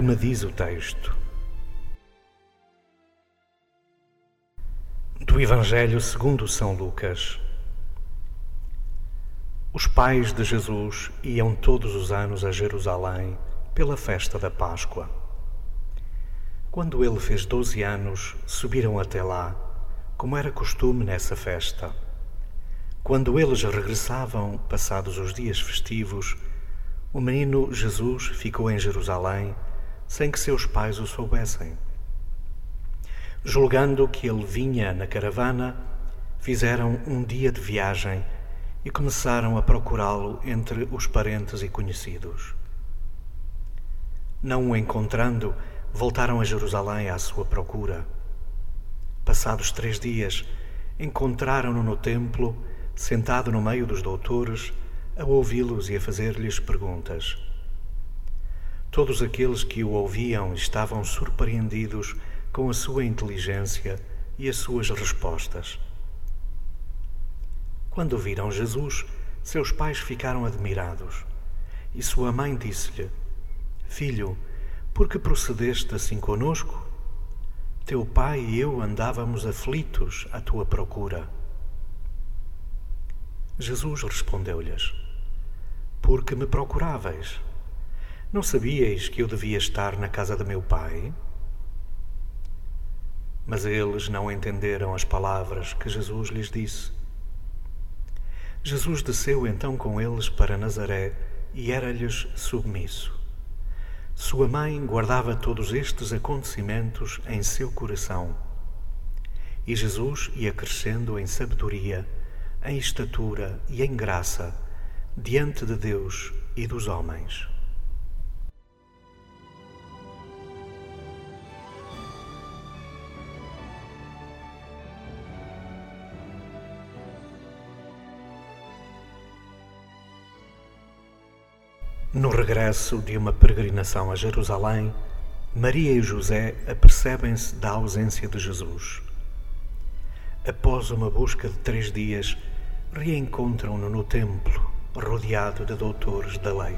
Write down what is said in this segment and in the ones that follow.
Que me diz o texto? Do Evangelho segundo São Lucas. Os pais de Jesus iam todos os anos a Jerusalém pela festa da Páscoa. Quando ele fez doze anos, subiram até lá, como era costume nessa festa. Quando eles regressavam, passados os dias festivos, o menino Jesus ficou em Jerusalém sem que seus pais o soubessem. Julgando que ele vinha na caravana, fizeram um dia de viagem e começaram a procurá-lo entre os parentes e conhecidos. Não o encontrando, voltaram a Jerusalém à sua procura. Passados três dias, encontraram-no no templo, sentado no meio dos doutores, a ouvi-los e a fazer-lhes perguntas. Todos aqueles que o ouviam estavam surpreendidos com a sua inteligência e as suas respostas. Quando viram Jesus, seus pais ficaram admirados. E sua mãe disse-lhe: Filho, por que procedeste assim conosco? Teu pai e eu andávamos aflitos à tua procura. Jesus respondeu-lhes: Porque me procuráveis? Não sabíeis que eu devia estar na casa de meu pai? Mas eles não entenderam as palavras que Jesus lhes disse. Jesus desceu então com eles para Nazaré e era-lhes submisso. Sua mãe guardava todos estes acontecimentos em seu coração. E Jesus ia crescendo em sabedoria, em estatura e em graça diante de Deus e dos homens. No regresso de uma peregrinação a Jerusalém, Maria e José apercebem-se da ausência de Jesus. Após uma busca de três dias, reencontram-no no templo, rodeado de doutores da lei.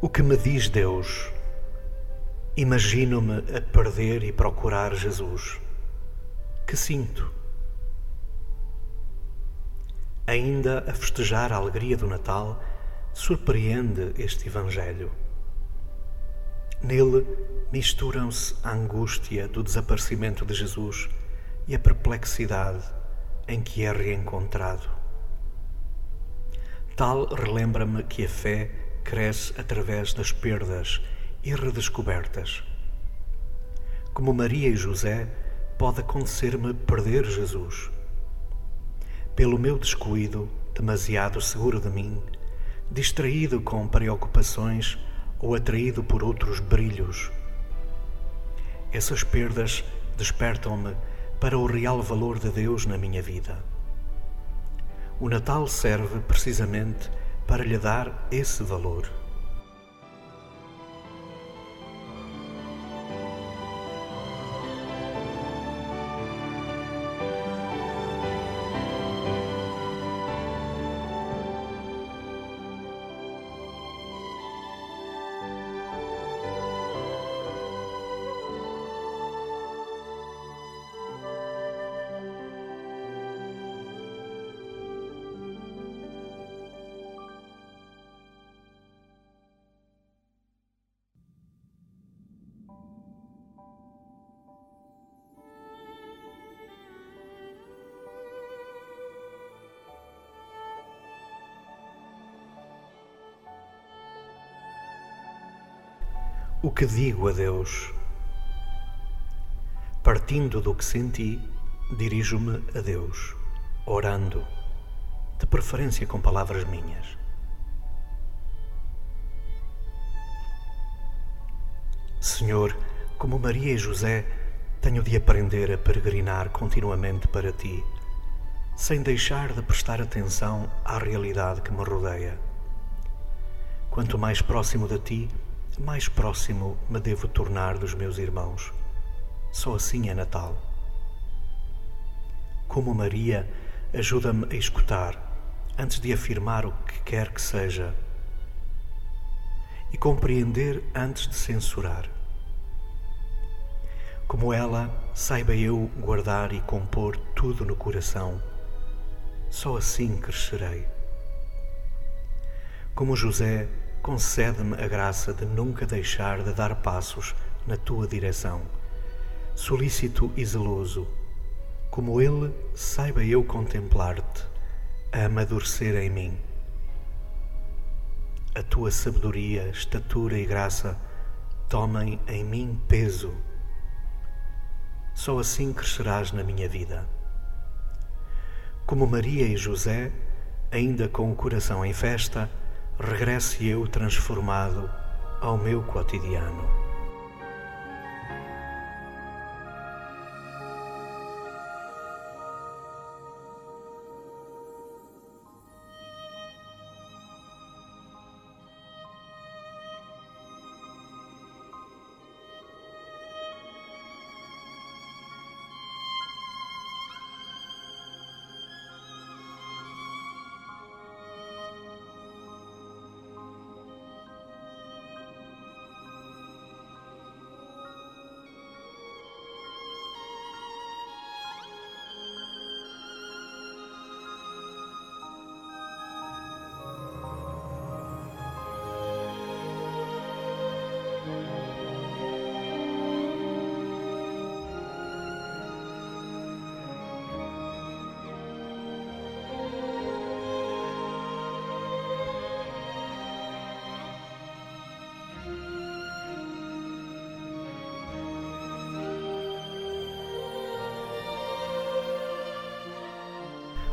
O que me diz Deus? Imagino-me a perder e procurar Jesus. Que sinto? Ainda a festejar a alegria do Natal, surpreende este Evangelho. Nele misturam-se a angústia do desaparecimento de Jesus e a perplexidade em que é reencontrado. Tal relembra-me que a fé cresce através das perdas e redescobertas. Como Maria e José, pode acontecer-me perder Jesus. Pelo meu descuido, demasiado seguro de mim, distraído com preocupações, ou atraído por outros brilhos. Essas perdas despertam-me para o real valor de Deus na minha vida. O Natal serve precisamente para lhe dar esse valor. O que digo a Deus? Partindo do que senti, dirijo-me a Deus, orando, de preferência com palavras minhas. Senhor, como Maria e José, tenho de aprender a peregrinar continuamente para ti, sem deixar de prestar atenção à realidade que me rodeia. Quanto mais próximo de ti, mais próximo me devo tornar dos meus irmãos. Só assim é Natal. Como Maria, ajuda-me a escutar antes de afirmar o que quer que seja e compreender antes de censurar. Como ela, saiba eu guardar e compor tudo no coração. Só assim crescerei. Como José, concede-me a graça de nunca deixar de dar passos na tua direção. Solícito e zeloso, como ele, saiba eu contemplar-te, a amadurecer em mim. A tua sabedoria, estatura e graça tomem em mim peso. Só assim crescerás na minha vida. Como Maria e José, ainda com o coração em festa, regresse eu transformado ao meu cotidiano.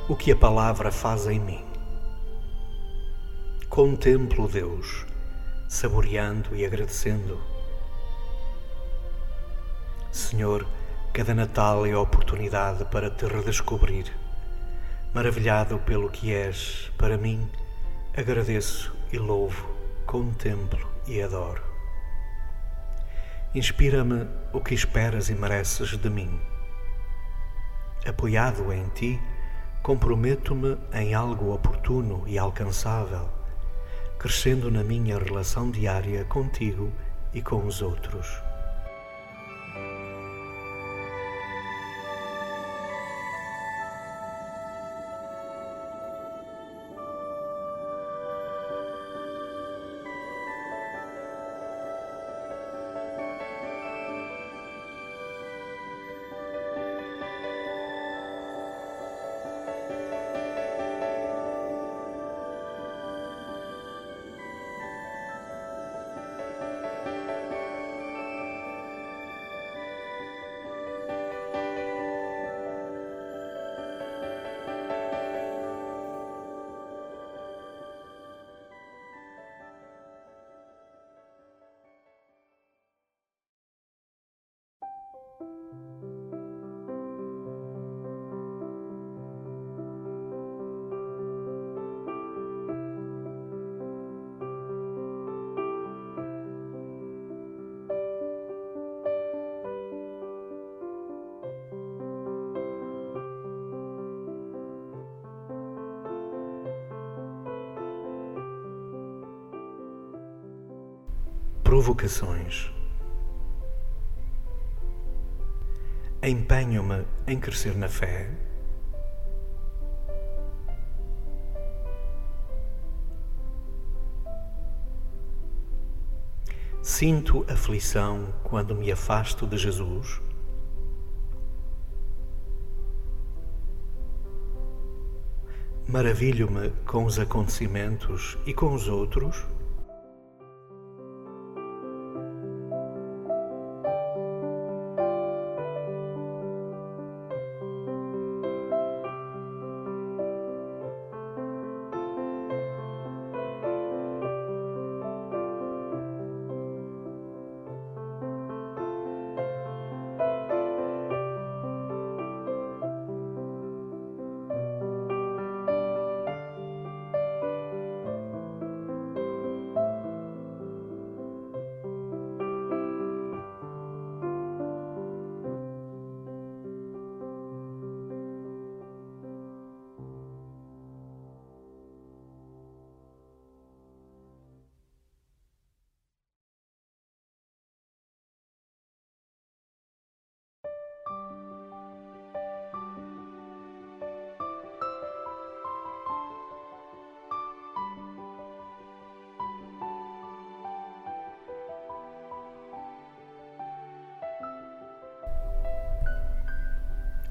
O que a palavra faz em mim. Contemplo Deus, saboreando e agradecendo. Senhor, cada Natal é a oportunidade para te redescobrir. Maravilhado pelo que és para mim, agradeço e louvo, contemplo e adoro. Inspira-me o que esperas e mereces de mim. Apoiado em ti, comprometo-me em algo oportuno e alcançável, crescendo na minha relação diária contigo e com os outros. Provocações. Empenho-me em crescer na fé. Sinto aflição quando me afasto de Jesus. Maravilho-me com os acontecimentos e com os outros.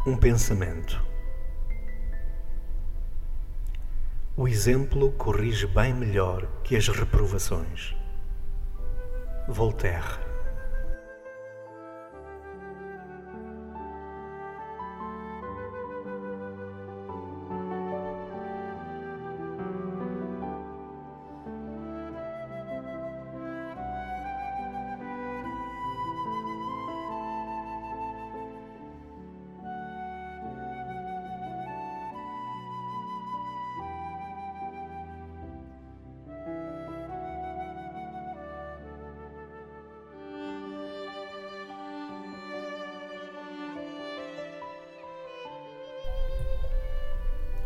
Um pensamento. O exemplo corrige bem melhor que as reprovações. Voltaire.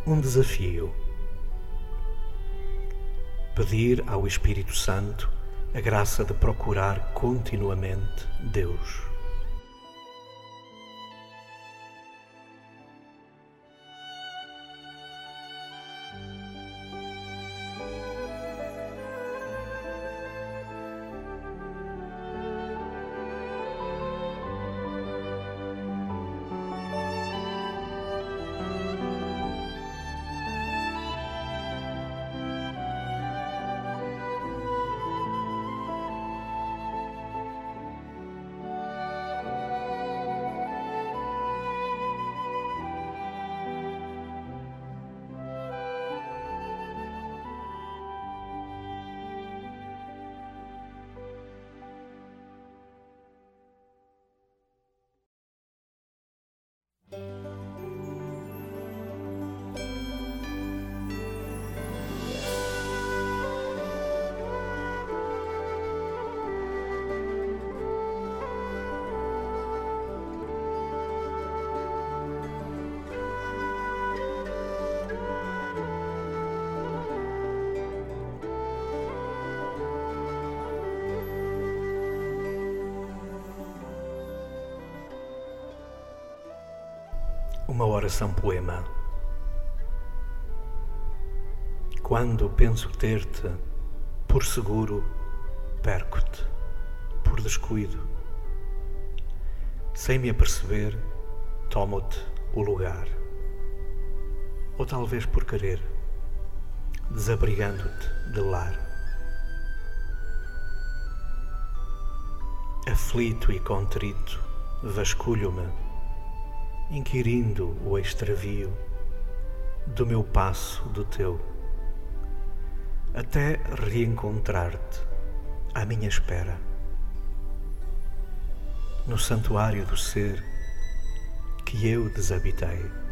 Um desafio. Pedir ao Espírito Santo a graça de procurar continuamente Deus. Uma oração poema. Quando penso ter-te por seguro, perco-te por descuido. Sem me aperceber, tomo-te o lugar. Ou talvez por querer, desabrigando-te de lar. Aflito e contrito, vasculho-me inquirindo o extravio do meu passo do teu, até reencontrar-te à minha espera, no santuário do ser que eu desabitei.